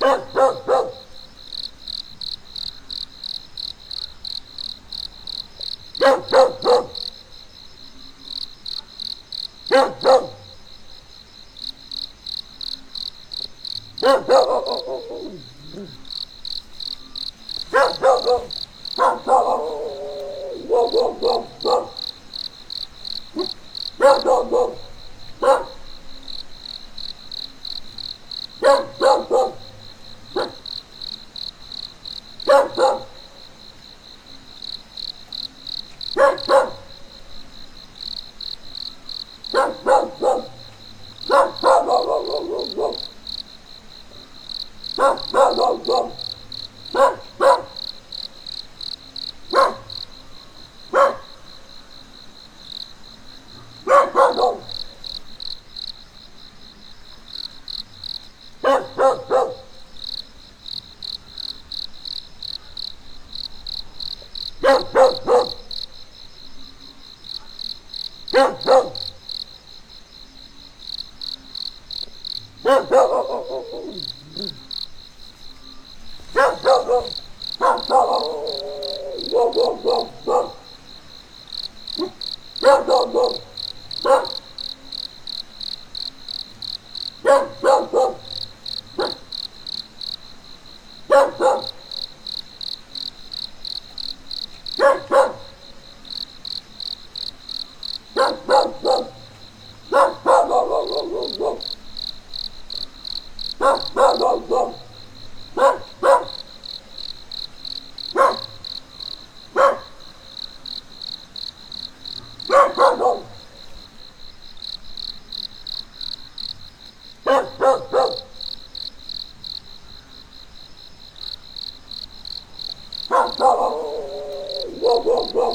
Go, go, go, go. Whoa, whoa, whoa.